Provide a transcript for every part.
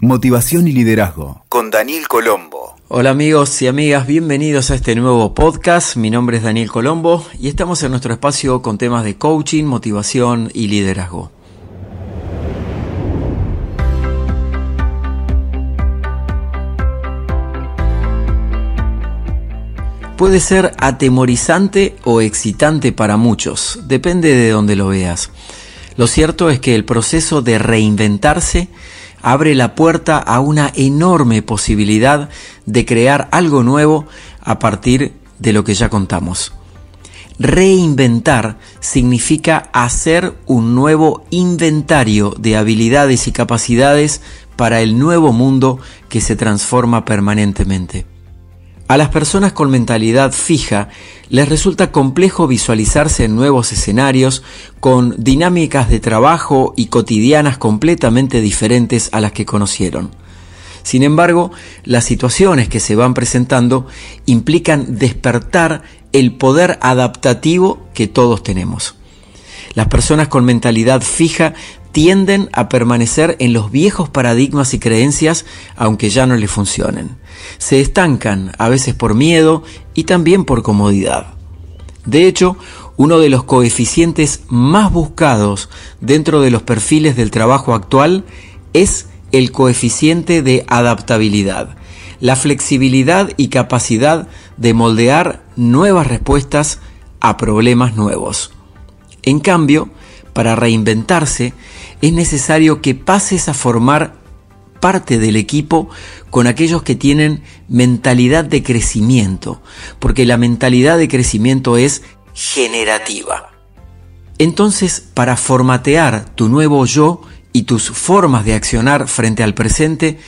Motivación y Liderazgo con Daniel Colombo. Hola amigos y amigas, bienvenidos a este nuevo podcast. Mi nombre es Daniel Colombo y estamos en nuestro espacio con temas de coaching, motivación y liderazgo. Puede ser atemorizante o excitante para muchos, depende de donde lo veas. Lo cierto es que el proceso de reinventarse abre la puerta a una enorme posibilidad de crear algo nuevo a partir de lo que ya contamos. Reinventar significa hacer un nuevo inventario de habilidades y capacidades para el nuevo mundo que se transforma permanentemente. A las personas con mentalidad fija les resulta complejo visualizarse en nuevos escenarios con dinámicas de trabajo y cotidianas completamente diferentes a las que conocieron. Sin embargo, las situaciones que se van presentando implican despertar el poder adaptativo que todos tenemos. Las personas con mentalidad fija tienden a permanecer en los viejos paradigmas y creencias aunque ya no les funcionen. Se estancan, a veces por miedo y también por comodidad. De hecho, uno de los coeficientes más buscados dentro de los perfiles del trabajo actual es el coeficiente de adaptabilidad, la flexibilidad y capacidad de moldear nuevas respuestas a problemas nuevos. En cambio, para reinventarse, es necesario que pases a formar parte del equipo con aquellos que tienen mentalidad de crecimiento, porque la mentalidad de crecimiento es generativa. Entonces, para formatear tu nuevo yo y tus formas de accionar frente al presente,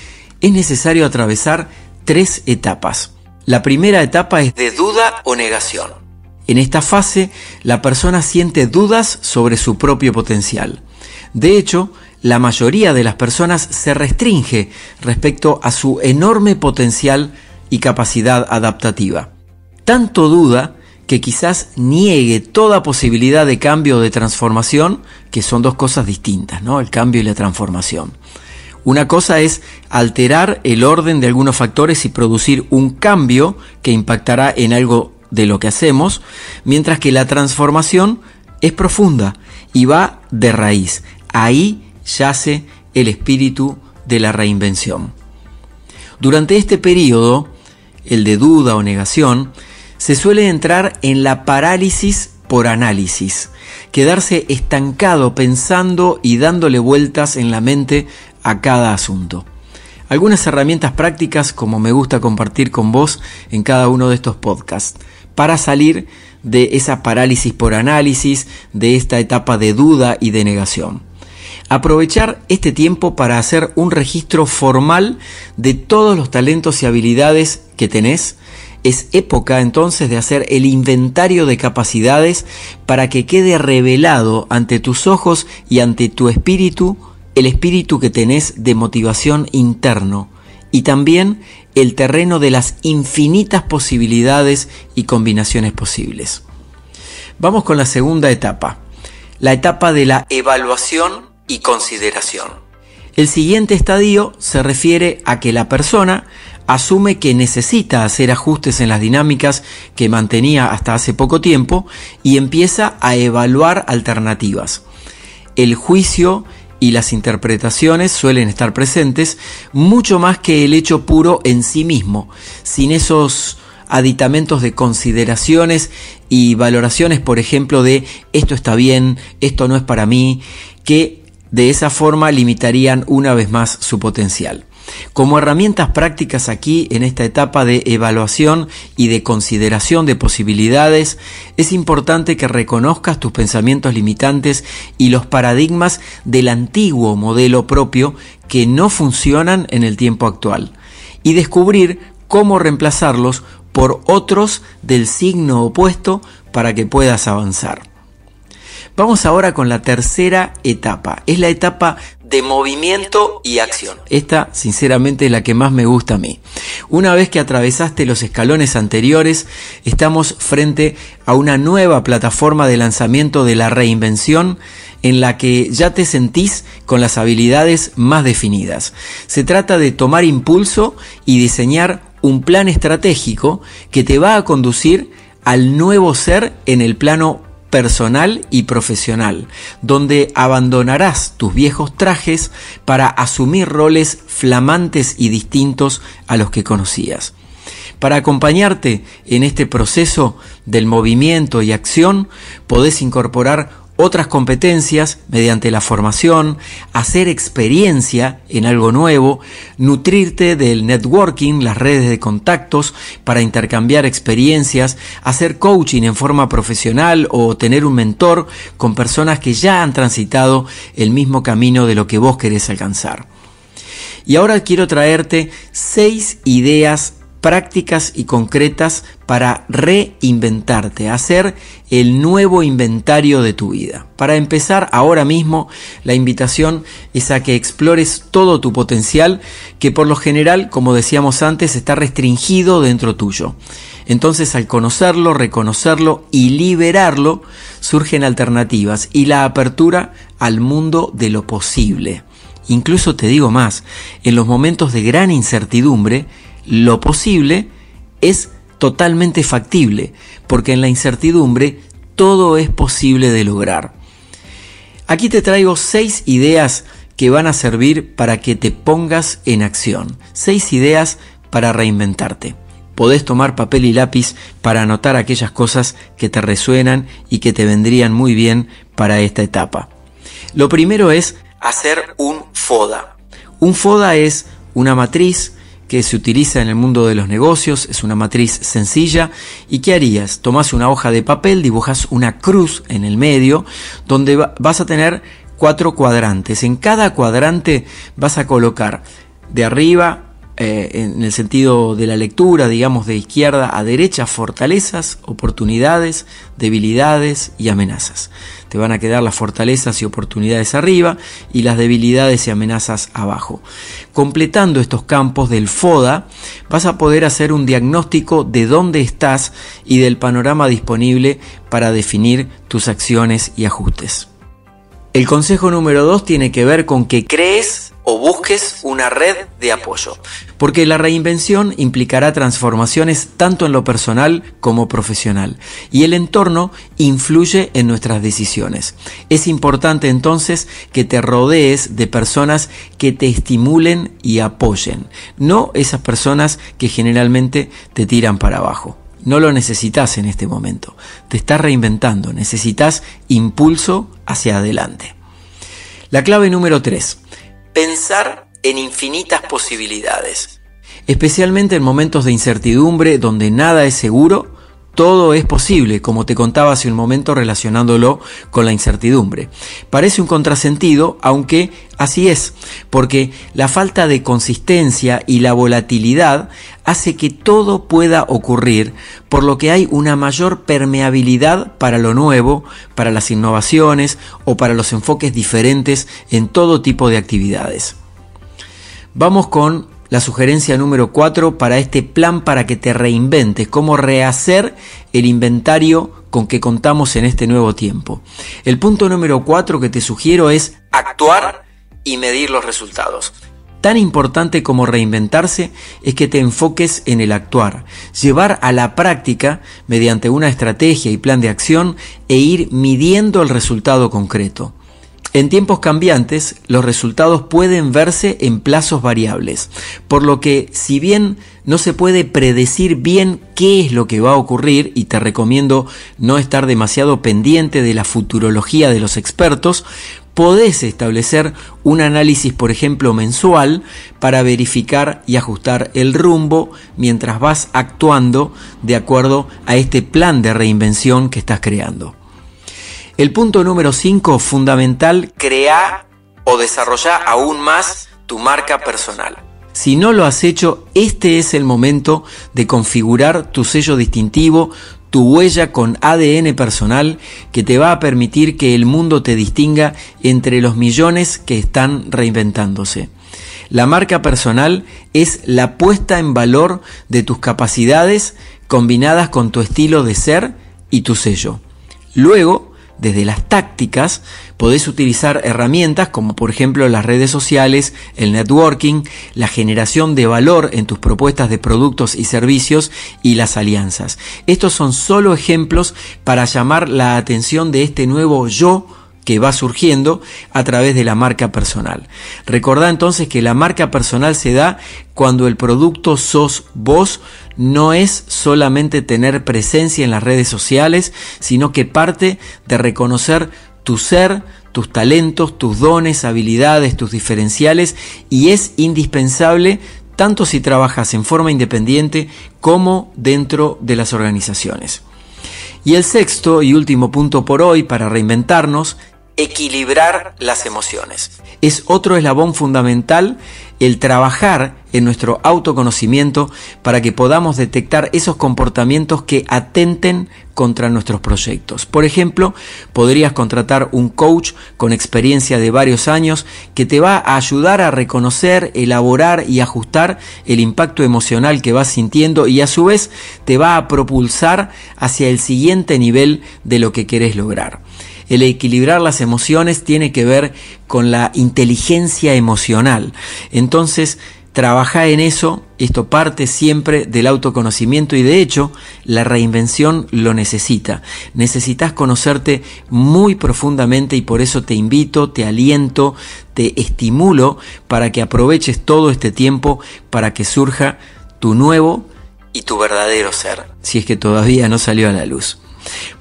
es necesario atravesar tres etapas. La primera etapa es de duda o negación. En esta fase, la persona siente dudas sobre su propio potencial. De hecho, la mayoría de las personas se restringe respecto a su enorme potencial y capacidad adaptativa. Tanto duda que quizás niegue toda posibilidad de cambio o de transformación, que son dos cosas distintas, ¿no? El cambio y la transformación. Una cosa es alterar el orden de algunos factores y producir un cambio que impactará en algo de lo que hacemos, mientras que la transformación es profunda y va de raíz. Ahí yace el espíritu de la reinvención. Durante este periodo, el de duda o negación, se suele entrar en la parálisis por análisis, quedarse estancado pensando y dándole vueltas en la mente a cada asunto. Algunas herramientas prácticas como me gusta compartir con vos en cada uno de estos podcasts para salir de esa parálisis por análisis, de esta etapa de duda y de negación. Aprovechar este tiempo para hacer un registro formal de todos los talentos y habilidades que tenés. Es época entonces de hacer el inventario de capacidades para que quede revelado ante tus ojos y ante tu espíritu el espíritu que tenés de motivación interno y también el terreno de las infinitas posibilidades y combinaciones posibles. Vamos con la segunda etapa, la etapa de la evaluación y consideración. El siguiente estadio se refiere a que la persona asume que necesita hacer ajustes en las dinámicas que mantenía hasta hace poco tiempo y empieza a evaluar alternativas. El juicio y las interpretaciones suelen estar presentes mucho más que el hecho puro en sí mismo, sin esos aditamentos de consideraciones y valoraciones, por ejemplo, de esto está bien, esto no es para mí, que de esa forma limitarían una vez más su potencial. Como herramientas prácticas aquí en esta etapa de evaluación y de consideración de posibilidades, es importante que reconozcas tus pensamientos limitantes y los paradigmas del antiguo modelo propio que no funcionan en el tiempo actual y descubrir cómo reemplazarlos por otros del signo opuesto para que puedas avanzar. Vamos ahora con la tercera etapa. Es la etapa de movimiento y acción. Esta, sinceramente, es la que más me gusta a mí. Una vez que atravesaste los escalones anteriores, estamos frente a una nueva plataforma de lanzamiento de la reinvención en la que ya te sentís con las habilidades más definidas. Se trata de tomar impulso y diseñar un plan estratégico que te va a conducir al nuevo ser en el plano personal y profesional, donde abandonarás tus viejos trajes para asumir roles flamantes y distintos a los que conocías. Para acompañarte en este proceso del movimiento y acción, podés incorporar otras competencias mediante la formación, hacer experiencia en algo nuevo, nutrirte del networking, las redes de contactos para intercambiar experiencias, hacer coaching en forma profesional o tener un mentor con personas que ya han transitado el mismo camino de lo que vos querés alcanzar. Y ahora quiero traerte seis ideas prácticas y concretas para reinventarte, hacer el nuevo inventario de tu vida. Para empezar ahora mismo, la invitación es a que explores todo tu potencial que por lo general, como decíamos antes, está restringido dentro tuyo. Entonces al conocerlo, reconocerlo y liberarlo, surgen alternativas y la apertura al mundo de lo posible. Incluso te digo más, en los momentos de gran incertidumbre, lo posible es totalmente factible, porque en la incertidumbre todo es posible de lograr. Aquí te traigo seis ideas que van a servir para que te pongas en acción. Seis ideas para reinventarte. Podés tomar papel y lápiz para anotar aquellas cosas que te resuenan y que te vendrían muy bien para esta etapa. Lo primero es hacer un FODA. Un FODA es una matriz que se utiliza en el mundo de los negocios, es una matriz sencilla. ¿Y qué harías? Tomas una hoja de papel, dibujas una cruz en el medio, donde vas a tener cuatro cuadrantes. En cada cuadrante vas a colocar de arriba eh, en el sentido de la lectura, digamos de izquierda a derecha, fortalezas, oportunidades, debilidades y amenazas. Te van a quedar las fortalezas y oportunidades arriba y las debilidades y amenazas abajo. Completando estos campos del FODA, vas a poder hacer un diagnóstico de dónde estás y del panorama disponible para definir tus acciones y ajustes. El consejo número 2 tiene que ver con que crees o busques una red de apoyo, porque la reinvención implicará transformaciones tanto en lo personal como profesional, y el entorno influye en nuestras decisiones. Es importante entonces que te rodees de personas que te estimulen y apoyen, no esas personas que generalmente te tiran para abajo. No lo necesitas en este momento. Te estás reinventando. Necesitas impulso hacia adelante. La clave número 3. Pensar en infinitas posibilidades. Especialmente en momentos de incertidumbre donde nada es seguro, todo es posible, como te contaba hace un momento relacionándolo con la incertidumbre. Parece un contrasentido, aunque así es, porque la falta de consistencia y la volatilidad hace que todo pueda ocurrir, por lo que hay una mayor permeabilidad para lo nuevo, para las innovaciones o para los enfoques diferentes en todo tipo de actividades. Vamos con la sugerencia número 4 para este plan para que te reinventes, cómo rehacer el inventario con que contamos en este nuevo tiempo. El punto número 4 que te sugiero es actuar y medir los resultados. Tan importante como reinventarse es que te enfoques en el actuar, llevar a la práctica mediante una estrategia y plan de acción e ir midiendo el resultado concreto. En tiempos cambiantes, los resultados pueden verse en plazos variables, por lo que si bien no se puede predecir bien qué es lo que va a ocurrir, y te recomiendo no estar demasiado pendiente de la futurología de los expertos, podés establecer un análisis, por ejemplo, mensual para verificar y ajustar el rumbo mientras vas actuando de acuerdo a este plan de reinvención que estás creando. El punto número 5, fundamental, crea o desarrolla aún más tu marca personal. Si no lo has hecho, este es el momento de configurar tu sello distintivo, tu huella con ADN personal que te va a permitir que el mundo te distinga entre los millones que están reinventándose. La marca personal es la puesta en valor de tus capacidades combinadas con tu estilo de ser y tu sello. Luego, desde las tácticas, podés utilizar herramientas como por ejemplo las redes sociales, el networking, la generación de valor en tus propuestas de productos y servicios y las alianzas. Estos son solo ejemplos para llamar la atención de este nuevo yo que va surgiendo a través de la marca personal. Recordá entonces que la marca personal se da cuando el producto sos vos, no es solamente tener presencia en las redes sociales, sino que parte de reconocer tu ser, tus talentos, tus dones, habilidades, tus diferenciales y es indispensable tanto si trabajas en forma independiente como dentro de las organizaciones. Y el sexto y último punto por hoy para reinventarnos equilibrar las emociones. Es otro eslabón fundamental el trabajar en nuestro autoconocimiento para que podamos detectar esos comportamientos que atenten contra nuestros proyectos. Por ejemplo, podrías contratar un coach con experiencia de varios años que te va a ayudar a reconocer, elaborar y ajustar el impacto emocional que vas sintiendo y a su vez te va a propulsar hacia el siguiente nivel de lo que querés lograr. El equilibrar las emociones tiene que ver con la inteligencia emocional. Entonces, trabaja en eso, esto parte siempre del autoconocimiento y de hecho la reinvención lo necesita. Necesitas conocerte muy profundamente y por eso te invito, te aliento, te estimulo para que aproveches todo este tiempo para que surja tu nuevo y tu verdadero ser, si es que todavía no salió a la luz.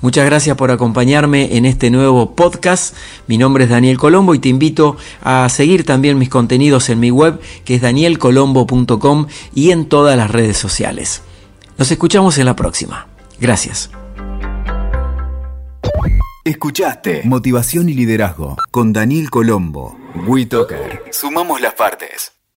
Muchas gracias por acompañarme en este nuevo podcast. Mi nombre es Daniel Colombo y te invito a seguir también mis contenidos en mi web que es danielcolombo.com y en todas las redes sociales. Nos escuchamos en la próxima. Gracias. Escuchaste Motivación y Liderazgo con Daniel Colombo. WeToker. Sumamos las partes.